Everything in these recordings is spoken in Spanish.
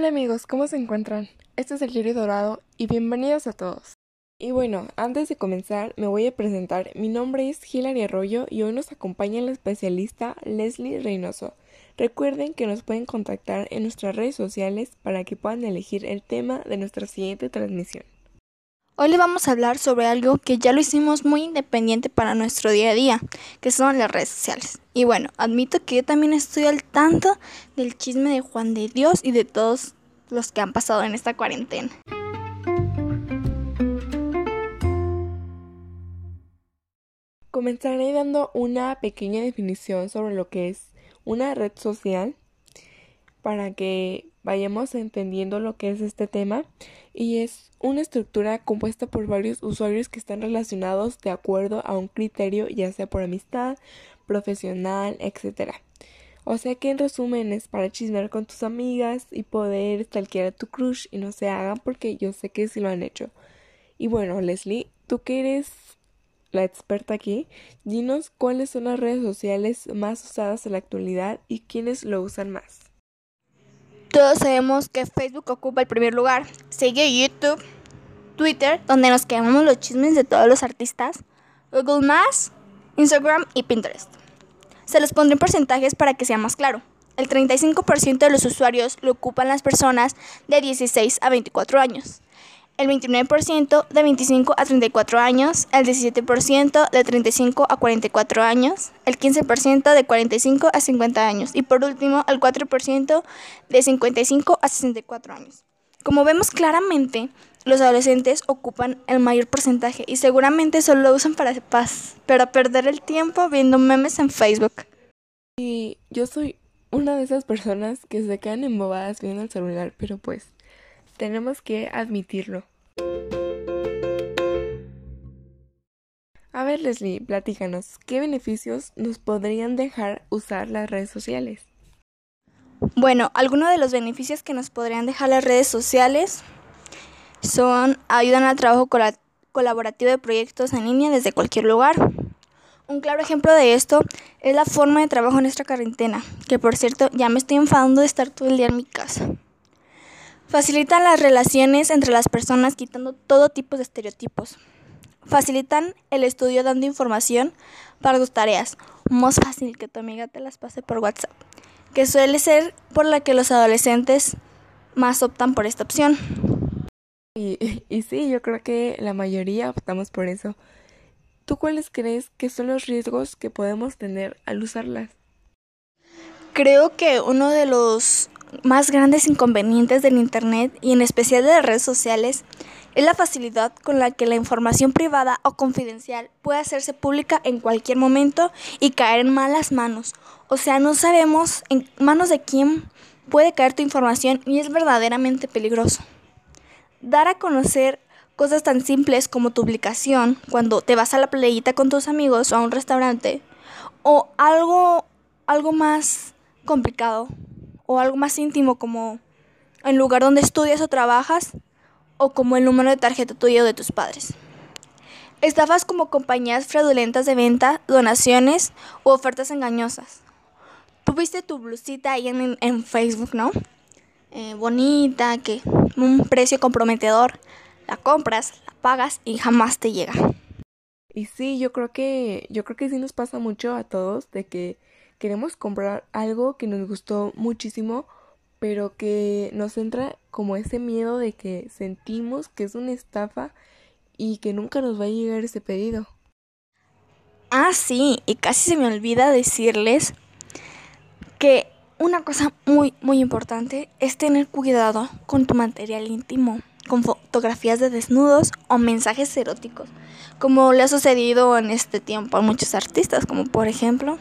Hola amigos, ¿cómo se encuentran? Este es el Diario Dorado y bienvenidos a todos. Y bueno, antes de comenzar me voy a presentar. Mi nombre es Hilary Arroyo y hoy nos acompaña la especialista Leslie Reynoso. Recuerden que nos pueden contactar en nuestras redes sociales para que puedan elegir el tema de nuestra siguiente transmisión. Hoy les vamos a hablar sobre algo que ya lo hicimos muy independiente para nuestro día a día, que son las redes sociales. Y bueno, admito que yo también estoy al tanto del chisme de Juan de Dios y de todos los que han pasado en esta cuarentena. Comenzaré dando una pequeña definición sobre lo que es una red social para que vayamos entendiendo lo que es este tema y es una estructura compuesta por varios usuarios que están relacionados de acuerdo a un criterio ya sea por amistad, profesional, etc. O sea que en resumen es para chismear con tus amigas y poder stalkear a tu crush y no se hagan porque yo sé que sí lo han hecho. Y bueno, Leslie, tú que eres la experta aquí, dinos cuáles son las redes sociales más usadas en la actualidad y quiénes lo usan más. Todos sabemos que Facebook ocupa el primer lugar. Sigue YouTube, Twitter, donde nos quedamos los chismes de todos los artistas, Google Maps, Instagram y Pinterest. Se los pondré en porcentajes para que sea más claro. El 35% de los usuarios lo ocupan las personas de 16 a 24 años el 29% de 25 a 34 años, el 17% de 35 a 44 años, el 15% de 45 a 50 años y por último el 4% de 55 a 64 años. Como vemos claramente, los adolescentes ocupan el mayor porcentaje y seguramente solo lo usan para, para perder el tiempo viendo memes en Facebook. Y yo soy una de esas personas que se quedan embobadas viendo el celular, pero pues tenemos que admitirlo. A ver, Leslie, platícanos, ¿qué beneficios nos podrían dejar usar las redes sociales? Bueno, algunos de los beneficios que nos podrían dejar las redes sociales son ayudan al trabajo colaborativo de proyectos en línea desde cualquier lugar. Un claro ejemplo de esto es la forma de trabajo en nuestra cuarentena, que por cierto ya me estoy enfadando de estar todo el día en mi casa. Facilitan las relaciones entre las personas quitando todo tipo de estereotipos. Facilitan el estudio dando información para tus tareas. Más fácil que tu amiga te las pase por WhatsApp, que suele ser por la que los adolescentes más optan por esta opción. Y, y sí, yo creo que la mayoría optamos por eso. ¿Tú cuáles crees que son los riesgos que podemos tener al usarlas? Creo que uno de los más grandes inconvenientes del Internet y en especial de las redes sociales es la facilidad con la que la información privada o confidencial puede hacerse pública en cualquier momento y caer en malas manos. O sea, no sabemos en manos de quién puede caer tu información y es verdaderamente peligroso. Dar a conocer cosas tan simples como tu ubicación cuando te vas a la playita con tus amigos o a un restaurante o algo algo más complicado o algo más íntimo como el lugar donde estudias o trabajas o como el número de tarjeta tuyo de tus padres. Estafas como compañías fraudulentas de venta, donaciones u ofertas engañosas. Tuviste tu blusita ahí en, Facebook, ¿no? Eh, bonita, que un precio comprometedor. La compras, la pagas y jamás te llega. Y sí, yo creo que yo creo que sí nos pasa mucho a todos de que queremos comprar algo que nos gustó muchísimo, pero que nos entra como ese miedo de que sentimos que es una estafa y que nunca nos va a llegar ese pedido. Ah, sí, y casi se me olvida decirles que una cosa muy, muy importante es tener cuidado con tu material íntimo, con fotografías de desnudos o mensajes eróticos, como le ha sucedido en este tiempo a muchos artistas, como por ejemplo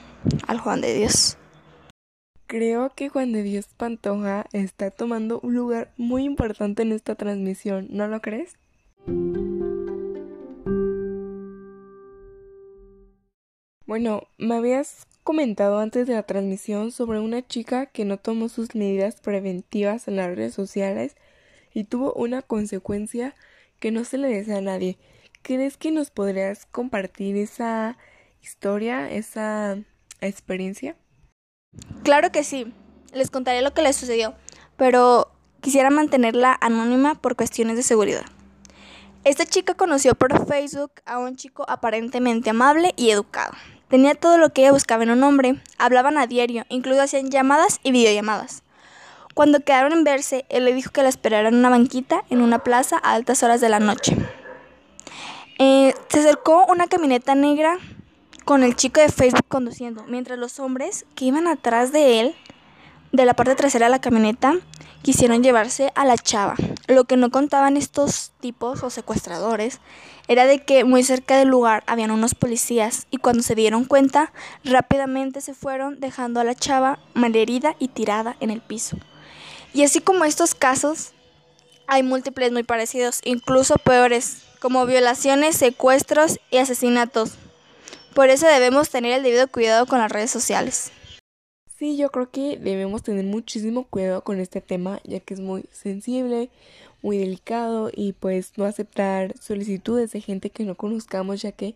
al Juan de Dios. Creo que Juan de Dios Pantoja está tomando un lugar muy importante en esta transmisión, ¿no lo crees? Bueno, me habías comentado antes de la transmisión sobre una chica que no tomó sus medidas preventivas en las redes sociales y tuvo una consecuencia que no se le desea a nadie. ¿Crees que nos podrías compartir esa historia, esa experiencia? Claro que sí, les contaré lo que les sucedió, pero quisiera mantenerla anónima por cuestiones de seguridad. Esta chica conoció por Facebook a un chico aparentemente amable y educado. Tenía todo lo que ella buscaba en un hombre, hablaban a diario, incluso hacían llamadas y videollamadas. Cuando quedaron en verse, él le dijo que la esperara en una banquita en una plaza a altas horas de la noche. Eh, se acercó una camioneta negra con el chico de Facebook conduciendo, mientras los hombres que iban atrás de él, de la parte trasera de la camioneta, quisieron llevarse a la chava. Lo que no contaban estos tipos o secuestradores era de que muy cerca del lugar habían unos policías y cuando se dieron cuenta rápidamente se fueron dejando a la chava malherida y tirada en el piso. Y así como estos casos, hay múltiples muy parecidos, incluso peores, como violaciones, secuestros y asesinatos. Por eso debemos tener el debido cuidado con las redes sociales. Sí, yo creo que debemos tener muchísimo cuidado con este tema, ya que es muy sensible, muy delicado y pues no aceptar solicitudes de gente que no conozcamos, ya que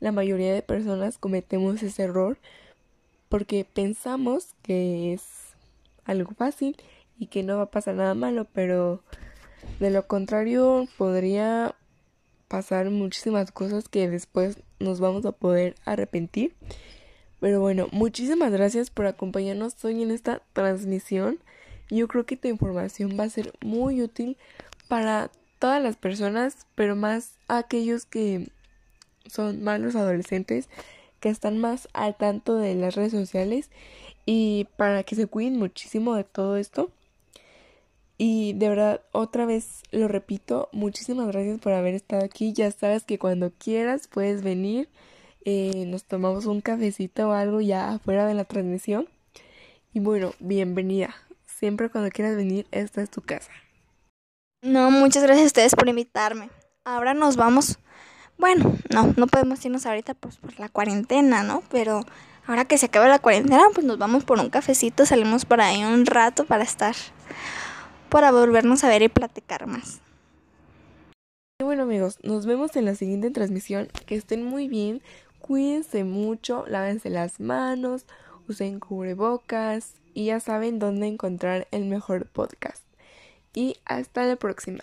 la mayoría de personas cometemos ese error porque pensamos que es algo fácil y que no va a pasar nada malo, pero de lo contrario podría pasar muchísimas cosas que después nos vamos a poder arrepentir. Pero bueno, muchísimas gracias por acompañarnos hoy en esta transmisión. Yo creo que tu información va a ser muy útil para todas las personas, pero más aquellos que son malos adolescentes, que están más al tanto de las redes sociales y para que se cuiden muchísimo de todo esto. Y de verdad, otra vez lo repito, muchísimas gracias por haber estado aquí. Ya sabes que cuando quieras puedes venir eh, nos tomamos un cafecito o algo ya afuera de la transmisión. Y bueno, bienvenida. Siempre cuando quieras venir, esta es tu casa. No, muchas gracias a ustedes por invitarme. Ahora nos vamos. Bueno, no, no podemos irnos ahorita pues por la cuarentena, ¿no? Pero ahora que se acaba la cuarentena, pues nos vamos por un cafecito, salimos por ahí un rato para estar, para volvernos a ver y platicar más. Y bueno amigos, nos vemos en la siguiente transmisión. Que estén muy bien. Cuídense mucho, lávense las manos, usen cubrebocas y ya saben dónde encontrar el mejor podcast. Y hasta la próxima.